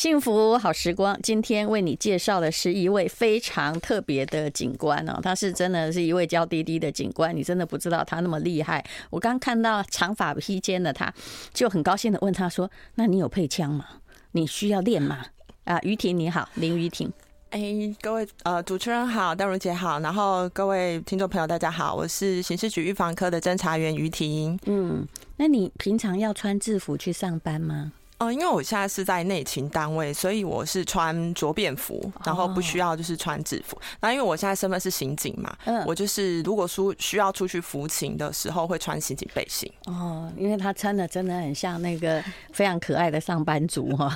幸福好时光，今天为你介绍的是一位非常特别的警官哦，他是真的是一位娇滴滴的警官，你真的不知道他那么厉害。我刚看到长发披肩的他，就很高兴的问他说：“那你有配枪吗？你需要练吗？”啊，于婷你好，林于婷。哎，各位呃主持人好，淡如姐好，然后各位听众朋友大家好，我是刑事局预防科的侦查员于婷。嗯，那你平常要穿制服去上班吗？嗯，因为我现在是在内勤单位，所以我是穿着便服，然后不需要就是穿制服。那、哦、因为我现在身份是刑警嘛，嗯，我就是如果说需要出去服勤的时候，会穿刑警背心。哦，因为他穿的真的很像那个非常可爱的上班族哈。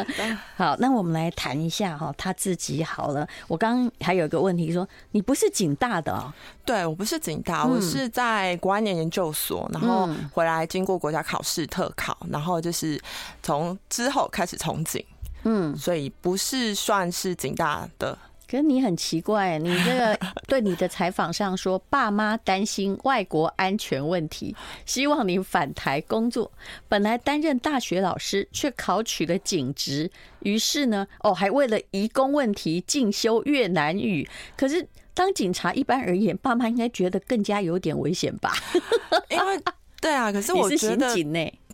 好，那我们来谈一下哈，他自己好了。我刚刚还有一个问题说，你不是警大的哦？对，我不是警大，我是在国安研研究所，然后回来经过国家考试特考，然后就是。从之后开始从警，嗯，所以不是算是警大的。可是你很奇怪，你这个 对你的采访上说，爸妈担心外国安全问题，希望你返台工作。本来担任大学老师，却考取了警职，于是呢，哦，还为了移工问题进修越南语。可是当警察，一般而言，爸妈应该觉得更加有点危险吧？因为对啊，可是我觉得。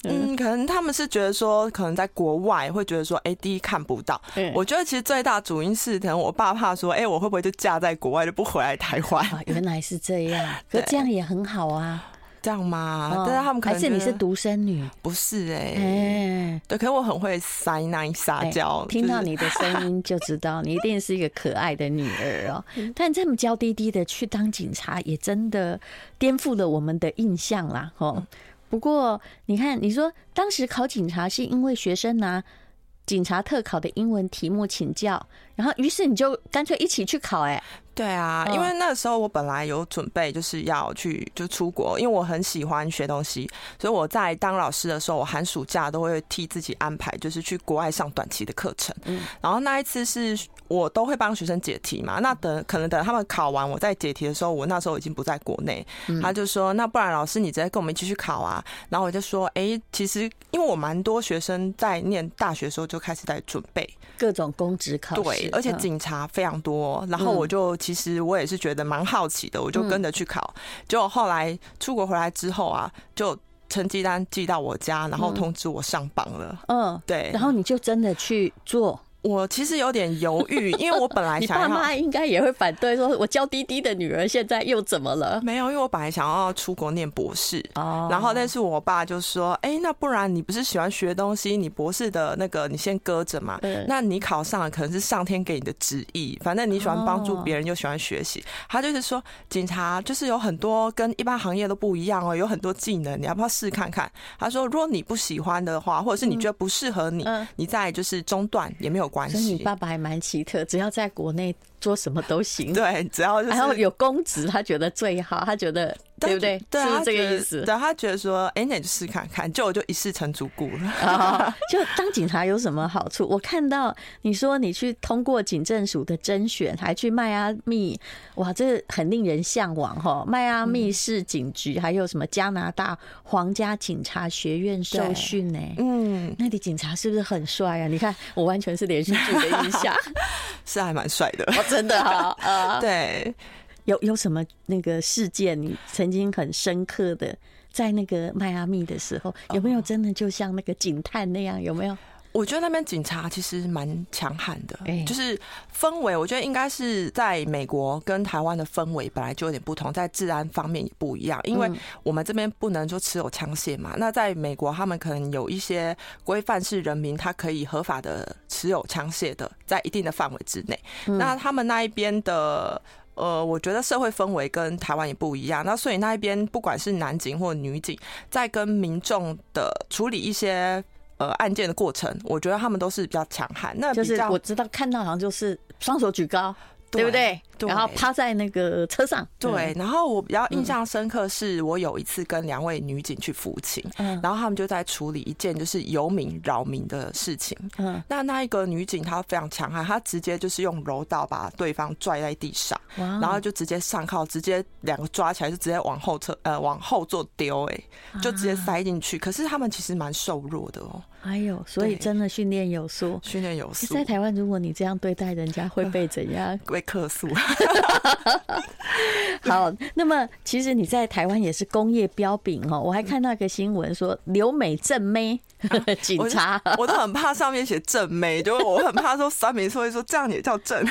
嗯，可能他们是觉得说，可能在国外会觉得说，哎、欸，第一看不到。我觉得其实最大主因是，可能我爸怕说，哎、欸，我会不会就嫁在国外就不回来台湾？原来是这样，可这样也很好啊。这样吗？但是他们可能还是你是独生女？不是哎、欸，对，可是我很会撒奶撒娇。听到你的声音就知道，你一定是一个可爱的女儿哦。但这么娇滴滴的去当警察，也真的颠覆了我们的印象啦，哦。不过，你看，你说当时考警察是因为学生拿警察特考的英文题目请教，然后于是你就干脆一起去考，哎。对啊，因为那时候我本来有准备，就是要去就出国，因为我很喜欢学东西，所以我在当老师的时候，我寒暑假都会替自己安排，就是去国外上短期的课程。嗯，然后那一次是我都会帮学生解题嘛，那等可能等他们考完，我在解题的时候，我那时候已经不在国内，他就说，那不然老师你直接跟我们一起去考啊？然后我就说，哎，其实因为我蛮多学生在念大学的时候就开始在准备各种公职考试，对，而且警察非常多，然后我就。其实我也是觉得蛮好奇的，我就跟着去考。结果后来出国回来之后啊，就成绩单寄到我家，然后通知我上榜了。嗯，对。然后你就真的去做。我其实有点犹豫，因为我本来 想要，你爸妈应该也会反对，说我娇滴滴的女儿现在又怎么了？没有，因为我本来想要出国念博士，哦，然后但是我爸就说，哎，那不然你不是喜欢学东西，你博士的那个你先搁着嘛，那你考上了可能是上天给你的旨意，反正你喜欢帮助别人又喜欢学习，他就是说警察就是有很多跟一般行业都不一样哦，有很多技能，你要不要试看看？他说，如果你不喜欢的话，或者是你觉得不适合你，你再就是中断也没有。所以你爸爸还蛮奇特，只要在国内做什么都行。对，只要就是、然后有公职，他觉得最好，他觉得。对不对？对，是这个意思。对，他觉得说，哎，那你就试看看，就我就一试成主顾了。哦。就当警察有什么好处？我看到你说你去通过警政署的甄选，还去迈阿密，哇，这很令人向往哈！迈阿密市警局，还有什么加拿大皇家警察学院受训呢？嗯，那里警察是不是很帅啊？你看，我完全是连续剧的印象，是还蛮帅的。哦，真的哈，啊，对。有有什么那个事件，你曾经很深刻的在那个迈阿密的时候，有没有真的就像那个警探那样？有没有？我觉得那边警察其实蛮强悍的，就是氛围，我觉得应该是在美国跟台湾的氛围本来就有点不同，在治安方面也不一样，因为我们这边不能说持有枪械嘛。那在美国，他们可能有一些规范是人民他可以合法的持有枪械的，在一定的范围之内。那他们那一边的。呃，我觉得社会氛围跟台湾也不一样，那所以那一边不管是男警或女警，在跟民众的处理一些呃案件的过程，我觉得他们都是比较强悍。那就是我知道看到好像就是双手举高。对，不对？然后趴在那个车上。对，然后我比较印象深刻是我有一次跟两位女警去服勤，嗯，然后他们就在处理一件就是游民扰民的事情。嗯，那那一个女警她非常强悍，她直接就是用柔道把对方拽在地上，然后就直接上铐，直接两个抓起来就直接往后侧呃往后座丢，哎，就直接塞进去。可是他们其实蛮瘦弱的哦。哎呦，所以真的训练有素，训练有素。在台湾，如果你这样对待人家，会被怎样？被客诉。好，那么其实你在台湾也是工业标炳哦。我还看到一个新闻说，留美正妹 警察，我都很怕上面写正妹，就我很怕说三明说一说这样也叫正。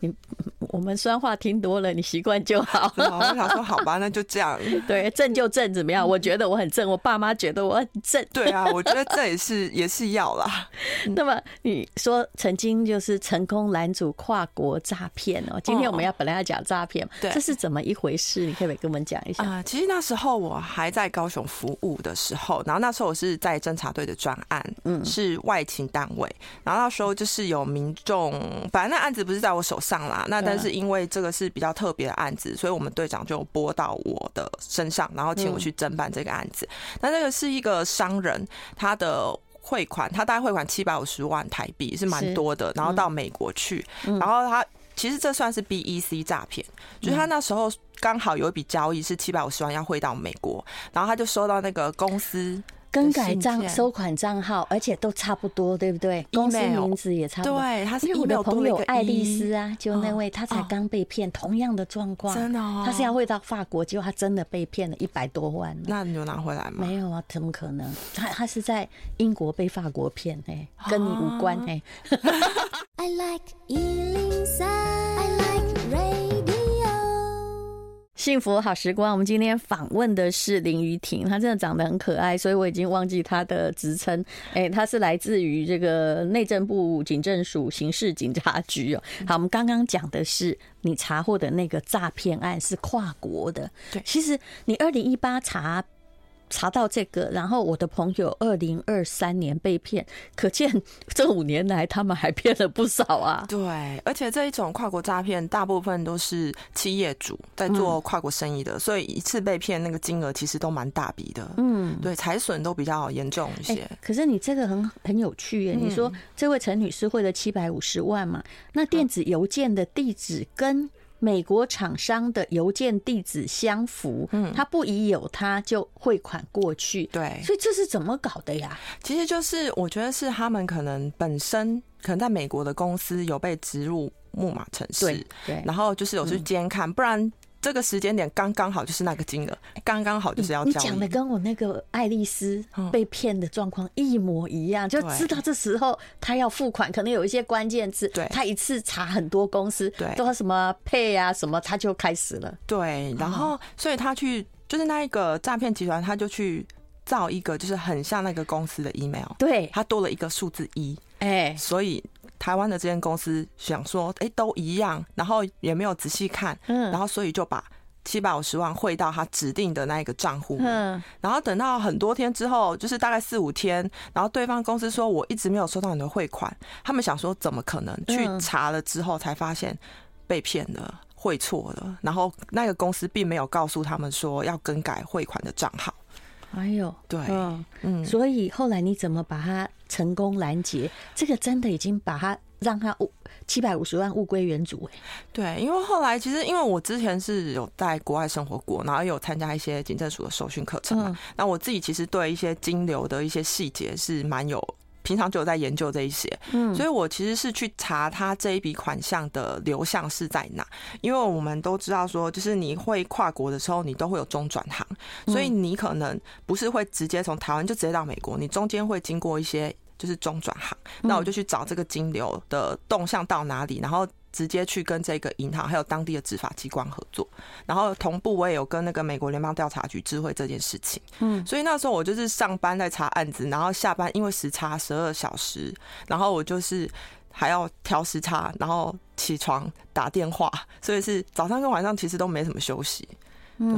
你。我们酸话听多了，你习惯就好。我想说，好吧，那就这样。对，正就正，怎么样？我觉得我很正，我爸妈觉得我很正。对啊，我觉得这也是 也是要啦。那么你说曾经就是成功拦阻跨国诈骗哦，今天我们要本来要讲诈骗，对，这是怎么一回事？你可不可以跟我们讲一下？啊，其实那时候我还在高雄服务的时候，然后那时候我是在侦查队的专案，嗯，是外勤单位，然后那时候就是有民众，反正那案子不是在我手上啦，那但是。因为这个是比较特别的案子，所以我们队长就拨到我的身上，然后请我去侦办这个案子。那这个是一个商人，他的汇款，他大概汇款七百五十万台币，是蛮多的。然后到美国去，然后他其实这算是 BEC 诈骗，就是他那时候刚好有一笔交易是七百五十万要汇到美国，然后他就收到那个公司。更改账收款账号，而且都差不多，对不对？公司名字也差不多。对，他是因为我的朋友爱丽丝啊，就那位，他才刚被骗，同样的状况。真的，他是要回到法国，结果他真的被骗了一百多万。那你有拿回来吗？没有啊，怎么可能？他他是在英国被法国骗，哎，跟你无关，哎。I like 幸福好时光，我们今天访问的是林雨婷，她真的长得很可爱，所以我已经忘记她的职称。哎，她是来自于这个内政部警政署刑事警察局哦。好，我们刚刚讲的是你查获的那个诈骗案是跨国的，对，其实你二零一八查。查到这个，然后我的朋友二零二三年被骗，可见 这五年来他们还骗了不少啊。对，而且这一种跨国诈骗，大部分都是企业主在做跨国生意的，嗯、所以一次被骗那个金额其实都蛮大笔的。嗯，对，财损都比较严重一些。欸、可是你这个很很有趣耶，你说这位陈女士汇了七百五十万嘛？那电子邮件的地址跟美国厂商的邮件地址相符，嗯，他不疑有他就汇款过去，对，所以这是怎么搞的呀？其实就是我觉得是他们可能本身可能在美国的公司有被植入木马城市，对，对，然后就是有去监看，不然。这个时间点刚刚好就是那个金额，刚刚好就是要交易。你讲的跟我那个爱丽丝被骗的状况一模一样，就知道这时候他要付款，可能有一些关键字，对，他一次查很多公司，对，都什么 pay 啊什么，他就开始了。对，然后所以他去就是那一个诈骗集团，他就去造一个就是很像那个公司的 email，对，他多了一个数字一，哎，所以。台湾的这间公司想说，哎、欸，都一样，然后也没有仔细看，嗯，然后所以就把七百五十万汇到他指定的那一个账户，嗯，然后等到很多天之后，就是大概四五天，然后对方公司说我一直没有收到你的汇款，他们想说怎么可能？去查了之后才发现被骗了，汇错了，然后那个公司并没有告诉他们说要更改汇款的账号。哎呦，对，嗯，所以后来你怎么把它成功拦截？这个真的已经把它让它物七百五十万物归原主哎。对，因为后来其实因为我之前是有在国外生活过，然后有参加一些警政署的受训课程嘛，那我自己其实对一些金流的一些细节是蛮有。平常就有在研究这一些，嗯，所以我其实是去查他这一笔款项的流向是在哪，因为我们都知道说，就是你会跨国的时候，你都会有中转行，所以你可能不是会直接从台湾就直接到美国，你中间会经过一些就是中转行，那我就去找这个金流的动向到哪里，然后。直接去跟这个银行还有当地的执法机关合作，然后同步我也有跟那个美国联邦调查局知会这件事情。嗯，所以那时候我就是上班在查案子，然后下班因为时差十二小时，然后我就是还要调时差，然后起床打电话，所以是早上跟晚上其实都没什么休息。对，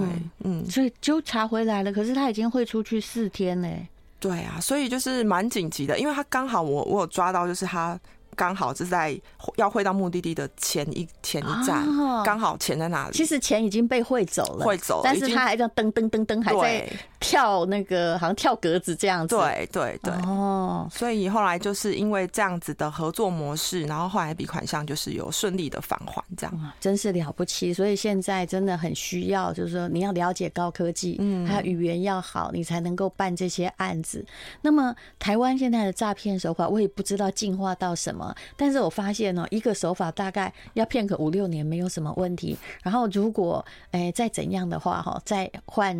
嗯，所以就查回来了，可是他已经会出去四天嘞。对啊，所以就是蛮紧急的，因为他刚好我我有抓到，就是他。刚好是在要汇到目的地的前一前一站，刚好钱在哪里。其实钱已经被汇走了，汇走了，但是他还在噔噔噔噔，还在跳那个好像跳格子这样子。对对对，哦，所以后来就是因为这样子的合作模式，然后后来一笔款项就是有顺利的返还，这样真是了不起。所以现在真的很需要，就是说你要了解高科技，嗯，还有语言要好，你才能够办这些案子。那么台湾现在的诈骗手法，我也不知道进化到什么。但是我发现呢，一个手法大概要骗个五六年没有什么问题。然后如果哎再怎样的话哈，再换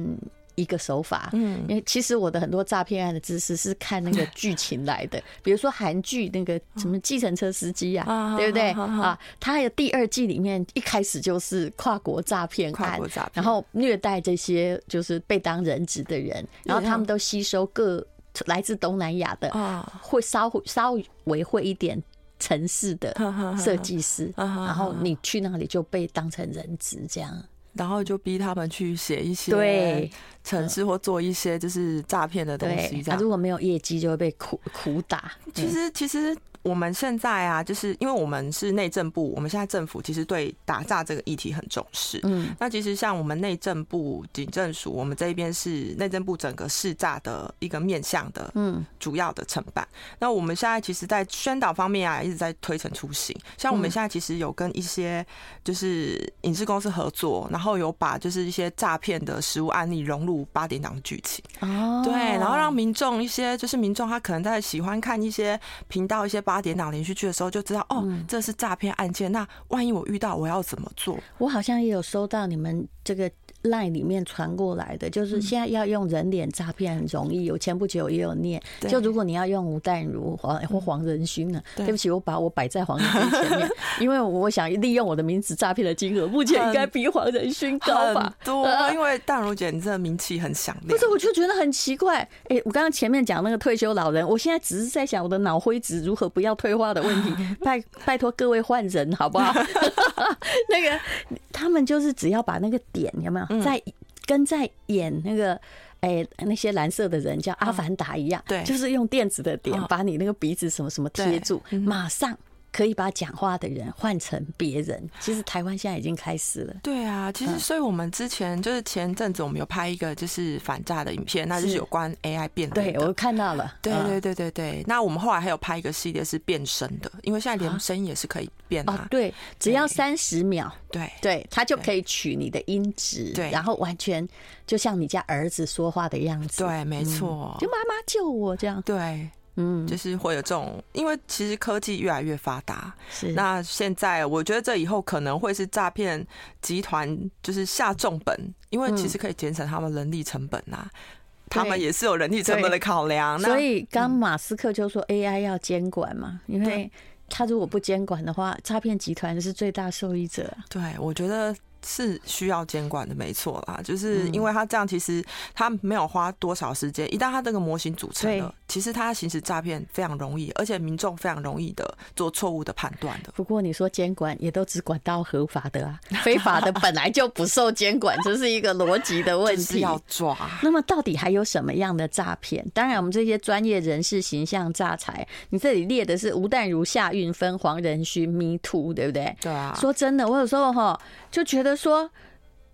一个手法。嗯，因为其实我的很多诈骗案的知识是看那个剧情来的，比如说韩剧那个什么计程车司机啊，对不对啊？他的第二季里面一开始就是跨国诈骗案，然后虐待这些就是被当人质的人，然后他们都吸收各。来自东南亚的，会稍稍微会一点程式的 设计师，然后你去那里就被当成人质这样，然后就逼他们去写一些对城市或做一些就是诈骗的东西，这样。如果没有业绩，就会被苦苦打。其实，其实。我们现在啊，就是因为我们是内政部，我们现在政府其实对打诈这个议题很重视。嗯，那其实像我们内政部警政署，我们这边是内政部整个市诈的一个面向的，嗯，主要的承办。那我们现在其实，在宣导方面啊，一直在推陈出新。像我们现在其实有跟一些就是影视公司合作，然后有把就是一些诈骗的实物案例融入八点档的剧情。哦，对，然后让民众一些就是民众他可能在喜欢看一些频道一些。八点档连续剧的时候就知道哦，这是诈骗案件。那万一我遇到，我要怎么做？我好像也有收到你们这个。赖里面传过来的，就是现在要用人脸诈骗很容易。我前不久也有念，就如果你要用吴淡如或或黄仁勋呢，对不起，我把我摆在黄仁勋前面，因为我想利用我的名字诈骗的金额，目前应该比黄仁勋高吧？多，因为淡如姐你这个名气很响亮。不是，我就觉得很奇怪。哎，我刚刚前面讲那个退休老人，我现在只是在想我的脑灰质如何不要退化的问题。拜拜托各位换人好不好？那个他们就是只要把那个点有没有？在跟在演那个哎那些蓝色的人叫阿凡达一样，对，就是用电子的点把你那个鼻子什么什么贴住，马上。可以把讲话的人换成别人，其实台湾现在已经开始了。对啊，其实所以我们之前就是前阵子我们有拍一个就是反诈的影片，那就是有关 AI 变脸。对，我看到了。对对对对对。那我们后来还有拍一个系列是变声的，因为现在连声音也是可以变啊。对，只要三十秒，对对，它就可以取你的音质，对，然后完全就像你家儿子说话的样子。对，没错。就妈妈救我这样。对。嗯，就是会有这种，因为其实科技越来越发达，是那现在我觉得这以后可能会是诈骗集团就是下重本，因为其实可以节省他们人力成本啊，嗯、他们也是有人力成本的考量。那所以刚马斯克就说 AI 要监管嘛，嗯、因为他如果不监管的话，诈骗集团是最大受益者。对，我觉得。是需要监管的，没错啦，就是因为他这样，其实他没有花多少时间，一旦他这个模型组成了，其实他行使诈骗非常容易，而且民众非常容易的做错误的判断的。不过你说监管也都只管到合法的啊，非法的本来就不受监管，这是一个逻辑的问题。要抓。那么到底还有什么样的诈骗？当然，我们这些专业人士形象诈财，你这里列的是吴淡如、夏运芬、黄仁勋、Me Too，对不对？对啊。说真的，我有时候哈就觉得。说，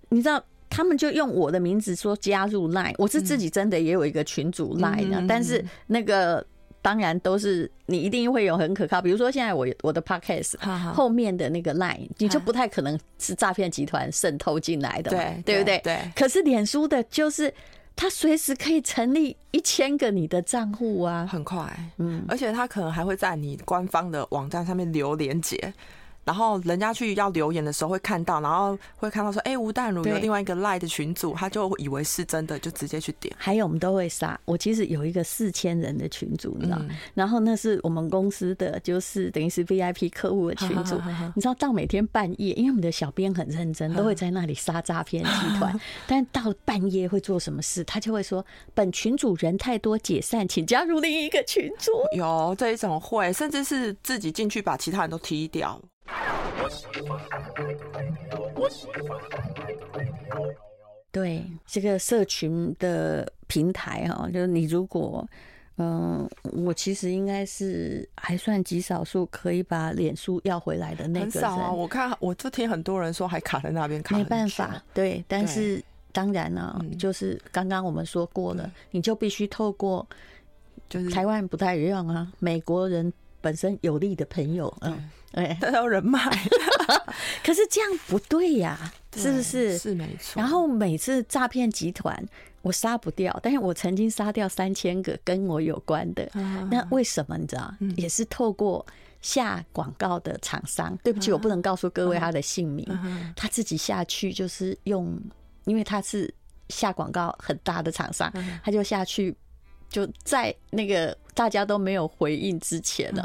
你知道他们就用我的名字说加入 Line，我是自己真的也有一个群主 Line 的，但是那个当然都是你一定会有很可靠，比如说现在我我的 Podcast 后面的那个 Line，你就不太可能是诈骗集团渗透进来的，对对不对？对。可是脸书的就是他随时可以成立一千个你的账户啊，很快，嗯，而且他可能还会在你官方的网站上面留连结。然后人家去要留言的时候会看到，然后会看到说，哎，吴淡如有另外一个赖的群组，他就以为是真的，就直接去点。还有我们都会杀，我其实有一个四千人的群组，你知道，然后那是我们公司的，就是等于是 VIP 客户的群组。你知道到每天半夜，因为我们的小编很认真，都会在那里杀诈骗集团。但到半夜会做什么事？他就会说，本群组人太多，解散，请加入另一个群组。有这一种会，甚至是自己进去把其他人都踢掉。对这个社群的平台哈，就是你如果嗯，我其实应该是还算极少数可以把脸书要回来的那个人。很少啊，我看我就听很多人说还卡在那边，卡没办法。对，但是当然呢、啊，就是刚刚我们说过了，你就必须透过，就是台湾不太一样啊，美国人本身有利的朋友，嗯，哎，他有人脉，可是这样不对呀，是不是？是没错。然后每次诈骗集团。我杀不掉，但是我曾经杀掉三千个跟我有关的。那为什么你知道？也是透过下广告的厂商。对不起，我不能告诉各位他的姓名。他自己下去就是用，因为他是下广告很大的厂商，他就下去就在那个大家都没有回应之前呢，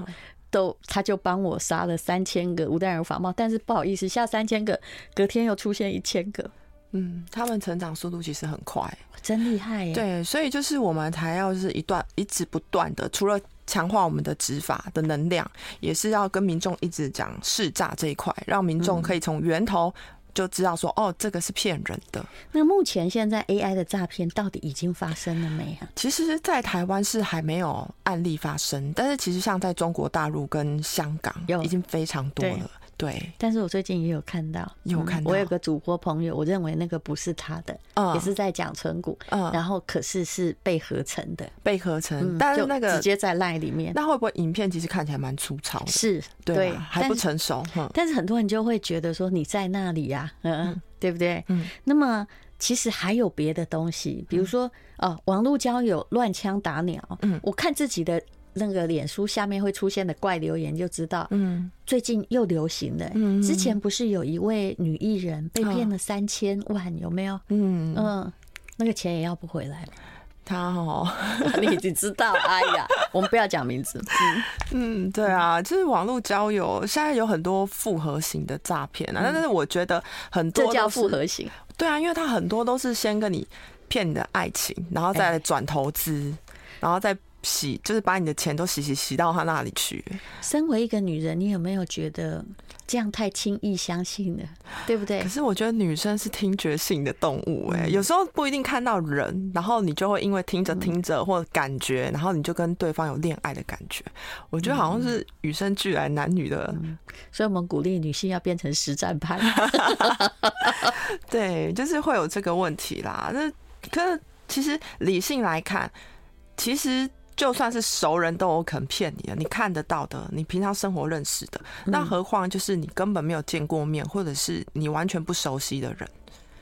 都他就帮我杀了三千个吴淡如法帽。但是不好意思，下三千个，隔天又出现一千个。嗯，他们成长速度其实很快，真厉害耶。对，所以就是我们才要是一段一直不断的，除了强化我们的执法的能量，也是要跟民众一直讲试诈这一块，让民众可以从源头就知道说，哦，这个是骗人的。那目前现在 AI 的诈骗到底已经发生了没啊？其实，在台湾是还没有案例发生，但是其实像在中国大陆跟香港，已经非常多了。对，但是我最近也有看到，有看到，我有个主播朋友，我认为那个不是他的，也是在讲存股，然后可是是被合成的，被合成，但是那个直接在 LINE 里面，那会不会影片其实看起来蛮粗糙的？是，对，还不成熟。但是很多人就会觉得说你在那里呀，嗯，对不对？嗯，那么其实还有别的东西，比如说哦，网络交友乱枪打鸟，嗯，我看自己的。那个脸书下面会出现的怪留言就知道，嗯，最近又流行了。嗯，之前不是有一位女艺人被骗了三千万，有没有？嗯嗯，那个钱也要不回来。他哦，你已经知道。哎呀，我们不要讲名字。嗯嗯，对啊，就是网络交友现在有很多复合型的诈骗啊，但是我觉得很多这叫复合型。对啊，因为他很多都是先跟你骗你的爱情，然后再来转投资，然后再。洗就是把你的钱都洗洗洗到他那里去。身为一个女人，你有没有觉得这样太轻易相信了？对不对？可是我觉得女生是听觉性的动物，哎，有时候不一定看到人，然后你就会因为听着听着或感觉，然后你就跟对方有恋爱的感觉。我觉得好像是与生俱来男女的，所以我们鼓励女性要变成实战派。对，就是会有这个问题啦。那可是其实理性来看，其实。就算是熟人都有可能骗你的，你看得到的，你平常生活认识的，那何况就是你根本没有见过面，或者是你完全不熟悉的人。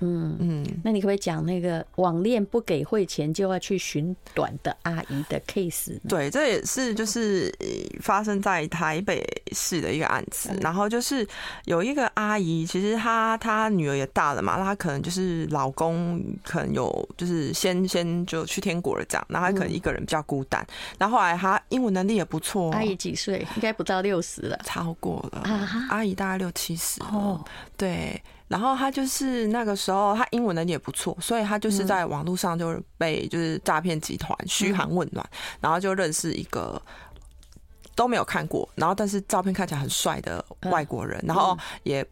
嗯嗯，那你可不可以讲那个网恋不给汇钱就要去寻短的阿姨的 case？对，这也是就是发生在台北市的一个案子。然后就是有一个阿姨，其实她她女儿也大了嘛，那她可能就是老公可能有就是先先就去天国了这样，然后她可能一个人比较孤单。然后后来她英文能力也不错，阿姨几岁？应该不到六十了，超过了。阿姨大概六七十哦，对。然后他就是那个时候，他英文能力也不错，所以他就是在网络上就被就是诈骗集团嘘寒问暖，然后就认识一个都没有看过，然后但是照片看起来很帅的外国人，然后也。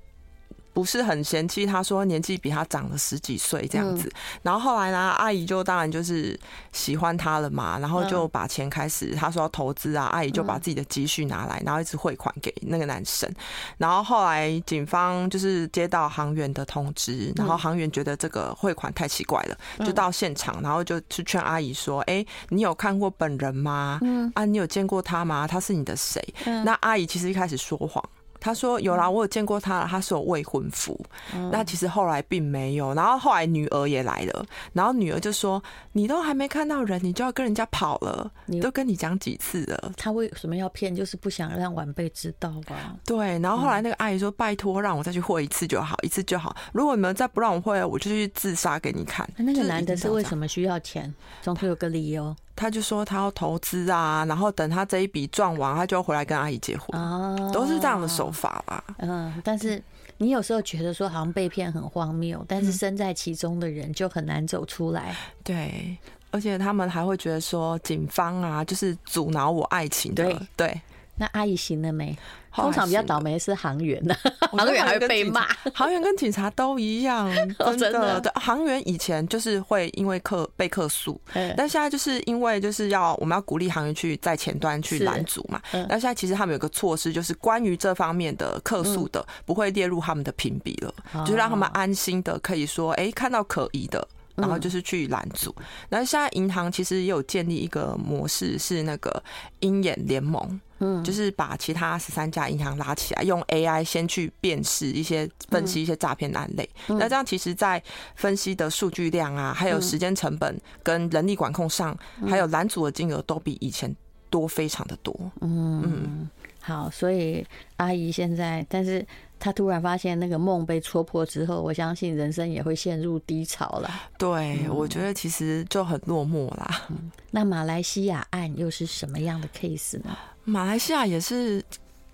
不是很嫌弃，他说年纪比他长了十几岁这样子，然后后来呢，阿姨就当然就是喜欢他了嘛，然后就把钱开始，他说要投资啊，阿姨就把自己的积蓄拿来，然后一直汇款给那个男生，然后后来警方就是接到行员的通知，然后行员觉得这个汇款太奇怪了，就到现场，然后就去劝阿姨说：“哎，你有看过本人吗？啊，你有见过他吗？他是你的谁？”那阿姨其实一开始说谎。他说有啦，我有见过他了，他是我未婚夫。嗯、那其实后来并没有，然后后来女儿也来了，然后女儿就说：“你都还没看到人，你就要跟人家跑了？你都跟你讲几次了？”他为什么要骗？就是不想让晚辈知道吧？对。然后后来那个阿姨说：“拜托，让我再去会一次就好，一次就好。如果你们再不让我会，我就去自杀给你看。”那个男的是为什么需要钱？总会有个理由。他就说他要投资啊，然后等他这一笔赚完，他就要回来跟阿姨结婚，哦、都是这样的手法吧。嗯，但是你有时候觉得说好像被骗很荒谬，但是身在其中的人就很难走出来。对，而且他们还会觉得说警方啊，就是阻挠我爱情的。对对。那阿姨行了没？通常比较倒霉是航员呢，航 员还会被骂。航员跟警察都一样，真的。对，航员以前就是会因为客被客诉，但现在就是因为就是要我们要鼓励航员去在前端去拦阻嘛。那现在其实他们有个措施，就是关于这方面的客诉的不会列入他们的评比了，就是让他们安心的可以说，哎，看到可疑的。然后就是去拦阻。然后现在银行其实也有建立一个模式，是那个鹰眼联盟，嗯，就是把其他十三家银行拉起来，用 AI 先去辨识一些、分析一些诈骗案类。那这样其实，在分析的数据量啊，还有时间成本跟人力管控上，还有拦阻的金额都比以前多非常的多。嗯嗯，好，所以阿姨现在，但是。他突然发现那个梦被戳破之后，我相信人生也会陷入低潮了。对，我觉得其实就很落寞啦。嗯，那马来西亚案又是什么样的 case 呢？马来西亚也是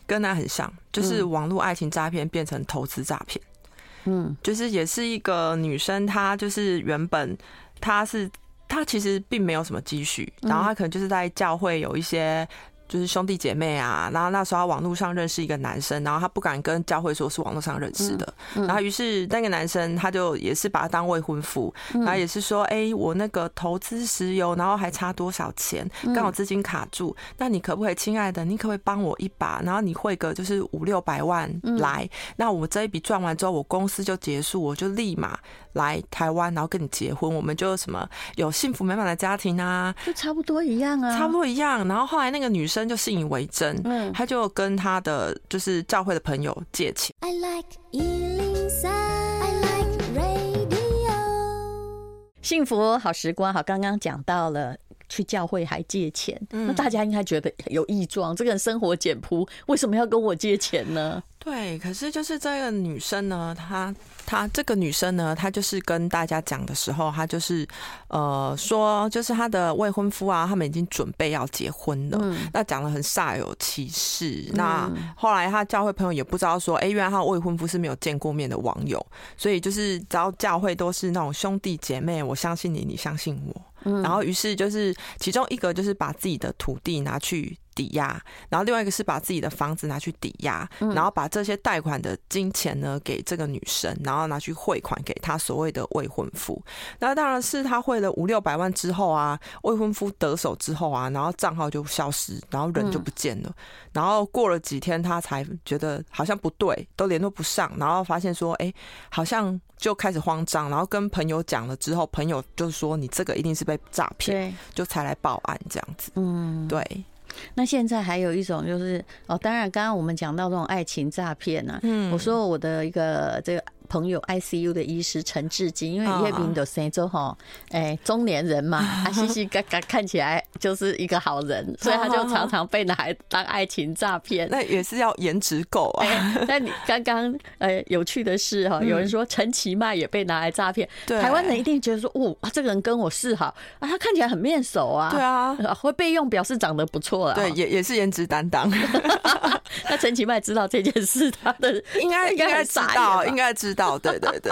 跟他很像，就是网络爱情诈骗变成投资诈骗。嗯，就是也是一个女生，她就是原本她是她其实并没有什么积蓄，然后她可能就是在教会有一些。就是兄弟姐妹啊，然后那时候他网络上认识一个男生，然后他不敢跟教会说是网络上认识的，然后于是那个男生他就也是把他当未婚夫，然后也是说，哎，我那个投资石油，然后还差多少钱，刚好资金卡住，那你可不可以，亲爱的，你可不可以帮我一把？然后你汇个就是五六百万来，那我这一笔赚完之后，我公司就结束，我就立马来台湾，然后跟你结婚，我们就什么有幸福美满的家庭啊，就差不多一样啊，差不多一样。然后后来那个女生。真就信以为真，嗯，他就跟他的就是教会的朋友借钱。I like 103, I like radio. 幸福好时光，好，刚刚讲到了去教会还借钱，嗯，那大家应该觉得有异状，这个人生活简朴，为什么要跟我借钱呢？对，可是就是这个女生呢，她她这个女生呢，她就是跟大家讲的时候，她就是呃说，就是她的未婚夫啊，他们已经准备要结婚了。嗯、那讲的很煞有其事。嗯、那后来她教会朋友也不知道说，哎、欸，原来她未婚夫是没有见过面的网友，所以就是只要教会都是那种兄弟姐妹，我相信你，你相信我。嗯、然后于是就是其中一个就是把自己的土地拿去。抵押，然后另外一个是把自己的房子拿去抵押，然后把这些贷款的金钱呢给这个女生，然后拿去汇款给他所谓的未婚夫。那当然是他汇了五六百万之后啊，未婚夫得手之后啊，然后账号就消失，然后人就不见了。然后过了几天，他才觉得好像不对，都联络不上，然后发现说，哎，好像就开始慌张，然后跟朋友讲了之后，朋友就说你这个一定是被诈骗，就才来报案这样子。嗯，对。那现在还有一种就是哦，当然刚刚我们讲到这种爱情诈骗呢，嗯，我说我的一个这个。朋友 ICU 的医师陈志金，因为叶斌的生州哈，哎，中年人嘛，啊，嘻嘻嘎嘎，看起来就是一个好人，所以他就常常被拿来当爱情诈骗。那也是要颜值够啊。那你刚刚呃有趣的是哈，有人说陈其迈也被拿来诈骗，台湾人一定觉得说，哦，这个人跟我示好啊，他看起来很面熟啊，对啊，会被用表示长得不错啊。对，也也是颜值担当。那陈其迈知道这件事，他的应该应该知道，应该知道，对对对。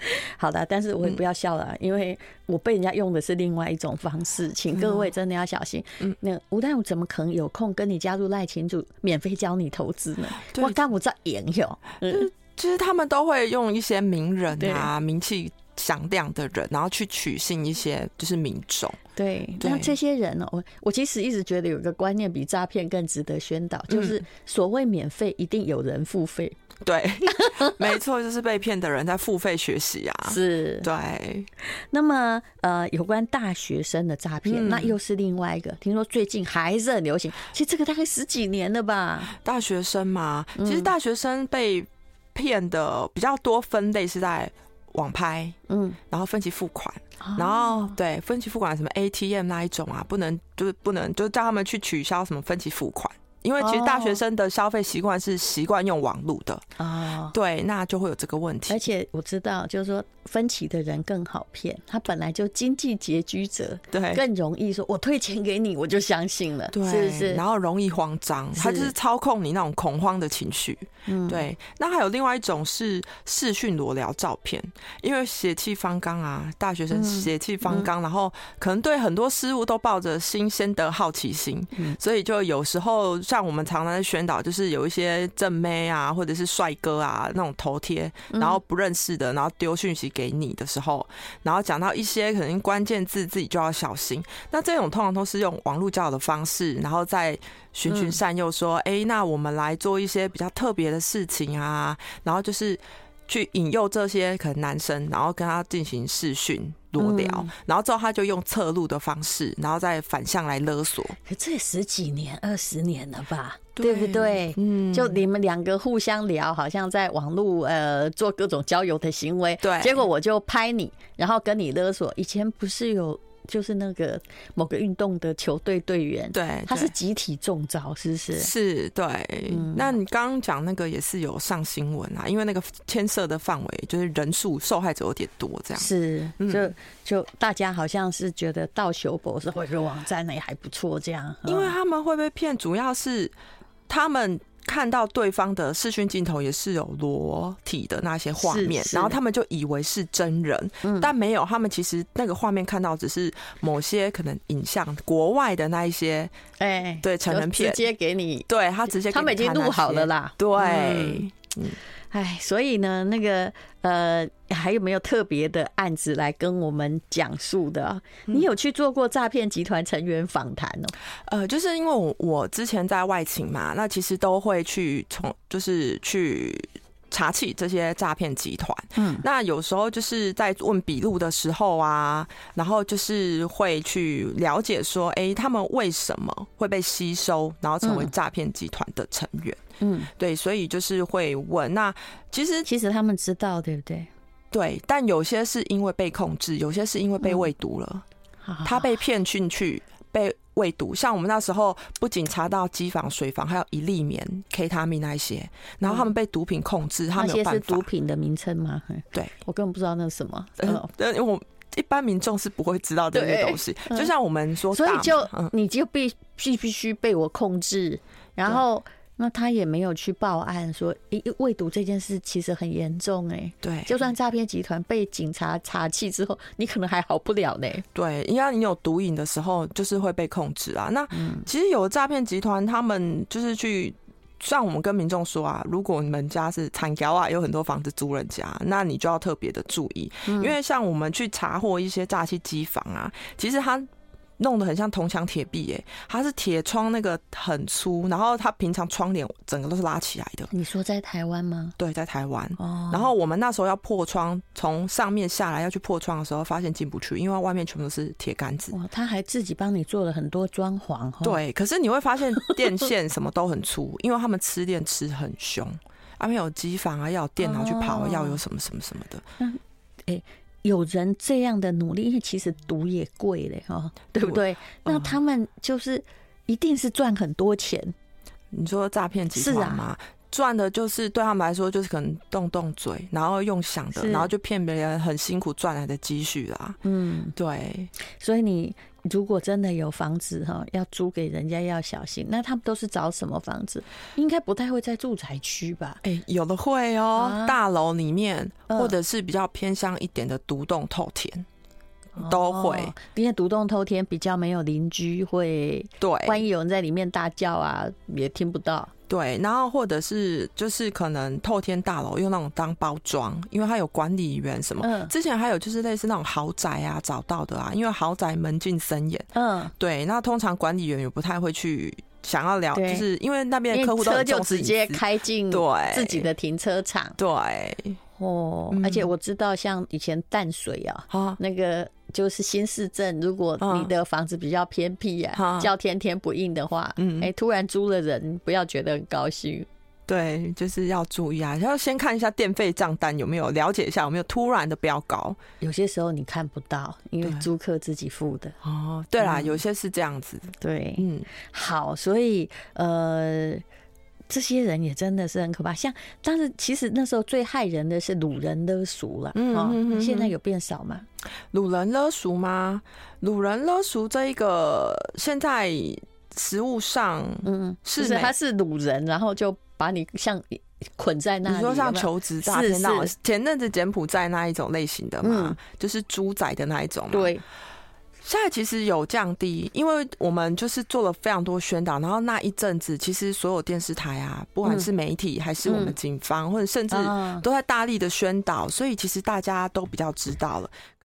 好的，但是我也不要笑了，因为我被人家用的是另外一种方式，请各位真的要小心。嗯，那吴大勇怎么可能有空跟你加入赖群主，免费教你投资呢？我干不着研究。嗯，其实他们都会用一些名人啊、名气响亮的人，然后去取信一些就是民众。对，那这些人呢，我我其实一直觉得有一个观念比诈骗更值得宣导，就是所谓免费，一定有人付费。对，没错，就是被骗的人在付费学习啊。是，对。那么，呃，有关大学生的诈骗，嗯、那又是另外一个。听说最近还是很流行，其实这个大概十几年了吧。大学生嘛，其实大学生被骗的比较多，分类是在网拍，嗯，然后分期付款，嗯、然后对分期付款什么 ATM 那一种啊，不能就是不能就叫他们去取消什么分期付款。因为其实大学生的消费习惯是习惯用网络的啊，对，那就会有这个问题。而且我知道，就是说分歧的人更好骗，他本来就经济拮据者，对，更容易说我退钱给你，我就相信了，对，是不是？然后容易慌张，他就是操控你那种恐慌的情绪。嗯，对。那还有另外一种是视讯裸聊照片，因为血气方刚啊，大学生血气方刚，然后可能对很多事物都抱着新鲜的好奇心，所以就有时候。像我们常常在宣导，就是有一些正妹啊，或者是帅哥啊那种头贴，然后不认识的，然后丢讯息给你的时候，然后讲到一些可能关键字，自己就要小心。那这种通常都是用网络交友的方式，然后再循循善诱，说，哎、欸，那我们来做一些比较特别的事情啊，然后就是。去引诱这些可能男生，然后跟他进行视讯裸聊，嗯，然后之后他就用侧录的方式，然后再反向来勒索。可这也十几年、二十年了吧？对，对不对？嗯，就你们两个互相聊，好像在网络呃做各种交友的行为。对，结果我就拍你，然后跟你勒索。以前不是有？就是那个某个运动的球队队员，对，他是集体中招，是不是？是，对。嗯、那你刚刚讲那个也是有上新闻啊，因为那个牵涉的范围就是人数受害者有点多，这样是，就就大家好像是觉得到修博士或者网站那也还不错，这样，因为他们会被骗，主要是他们。看到对方的视讯镜头也是有裸体的那些画面，然后他们就以为是真人，但没有，他们其实那个画面看到只是某些可能影像，国外的那一些，哎，对，成人片。直接给你，对他直接，他们已经录好了啦，对，嗯。哎，所以呢，那个呃，还有没有特别的案子来跟我们讲述的？你有去做过诈骗集团成员访谈哦？呃，就是因为我我之前在外勤嘛，那其实都会去从就是去。查起这些诈骗集团，嗯，那有时候就是在问笔录的时候啊，然后就是会去了解说，哎，他们为什么会被吸收，然后成为诈骗集团的成员？嗯，对，所以就是会问。那其实其实他们知道，对不对？对，但有些是因为被控制，有些是因为被喂毒了，他被骗进去被。喂毒，像我们那时候不仅查到机房、水房，还有一粒棉、K 他命那一些，然后他们被毒品控制，他们有办法。那些是毒品的名称吗？对，我根本不知道那是什么。嗯，因为我一般民众是不会知道这些东西。就像我们说，所以就你就必必必须被我控制，然后。那他也没有去报案说，诶，喂毒这件事其实很严重哎。对，就算诈骗集团被警察查缉之后，你可能还好不了呢。对，因为你有毒瘾的时候，就是会被控制啊。那其实有诈骗集团，他们就是去，像我们跟民众说啊，如果你们家是产条啊，有很多房子租人家，那你就要特别的注意，因为像我们去查获一些诈欺机房啊，其实他。弄得很像铜墙铁壁，哎，它是铁窗，那个很粗，然后它平常窗帘整个都是拉起来的。你说在台湾吗？对，在台湾。哦。然后我们那时候要破窗，从上面下来要去破窗的时候，发现进不去，因为外面全部都是铁杆子。哇，他还自己帮你做了很多装潢。对，可是你会发现电线什么都很粗，因为他们吃电吃很凶，啊，没有机房啊，要有电脑去跑，要有什么什么什么的。嗯，哎。有人这样的努力，因为其实赌也贵嘞，哈，对不对？那他们就是一定是赚很多钱。你说诈骗集团吗？赚的就是对他们来说，就是可能动动嘴，然后用想的，然后就骗别人很辛苦赚来的积蓄啦。嗯，对。所以你。如果真的有房子哈，要租给人家要小心。那他们都是找什么房子？应该不太会在住宅区吧？哎、欸，有的会哦、喔，啊、大楼里面，或者是比较偏向一点的独栋透天，嗯、都会。因为独栋透天比较没有邻居会，对，万一有人在里面大叫啊，也听不到。对，然后或者是就是可能透天大楼用那种当包装，因为它有管理员什么。嗯。之前还有就是类似那种豪宅啊，找到的啊，因为豪宅门禁森严。嗯。对，那通常管理员也不太会去想要聊，就是因为那边的客户都就直接开进对自己的停车场。对。哦，而且我知道，像以前淡水啊，啊、那个就是新市镇，如果你的房子比较偏僻啊，叫天天不应的话，嗯，哎，突然租了人，不要觉得很高兴。对，就是要注意啊，要先看一下电费账单有没有，了解一下有没有突然的飙高。有些时候你看不到，因为租客自己付的。哦，对啦，嗯、有些是这样子。对，嗯，好，所以呃。这些人也真的是很可怕，像但是其实那时候最害人的是掳人勒赎了，嗯，嗯，嗯，现在有变少吗？掳人勒赎吗？掳人勒赎这一个现在实物上，嗯，是他是掳人，然后就把你像捆在那里，你说像求职诈骗那，前阵子柬埔寨那一种类型的嘛，嗯、就是猪仔的那一种嘛，对。现在其实有降低，因为我们就是做了非常多宣导，然后那一阵子其实所有电视台啊，不管是媒体还是我们警方，或者甚至都在大力的宣导，所以其实大家都比较知道了。